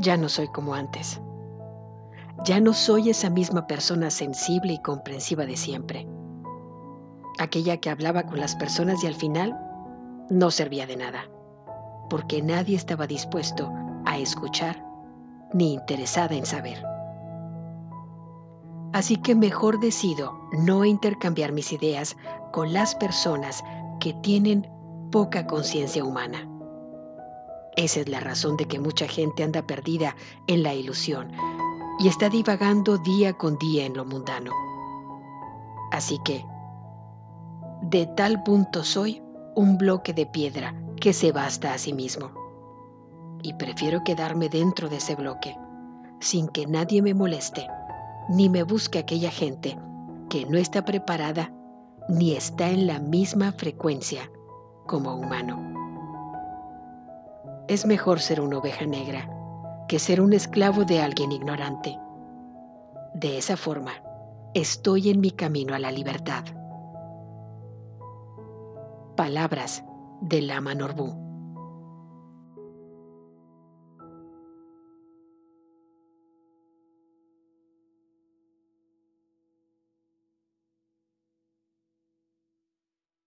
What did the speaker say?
Ya no soy como antes. Ya no soy esa misma persona sensible y comprensiva de siempre. Aquella que hablaba con las personas y al final no servía de nada, porque nadie estaba dispuesto a escuchar ni interesada en saber. Así que mejor decido no intercambiar mis ideas con las personas que tienen poca conciencia humana. Esa es la razón de que mucha gente anda perdida en la ilusión y está divagando día con día en lo mundano. Así que, de tal punto soy un bloque de piedra que se basta a sí mismo. Y prefiero quedarme dentro de ese bloque, sin que nadie me moleste, ni me busque aquella gente que no está preparada ni está en la misma frecuencia como humano. Es mejor ser una oveja negra que ser un esclavo de alguien ignorante. De esa forma, estoy en mi camino a la libertad. Palabras de Lama Norbu.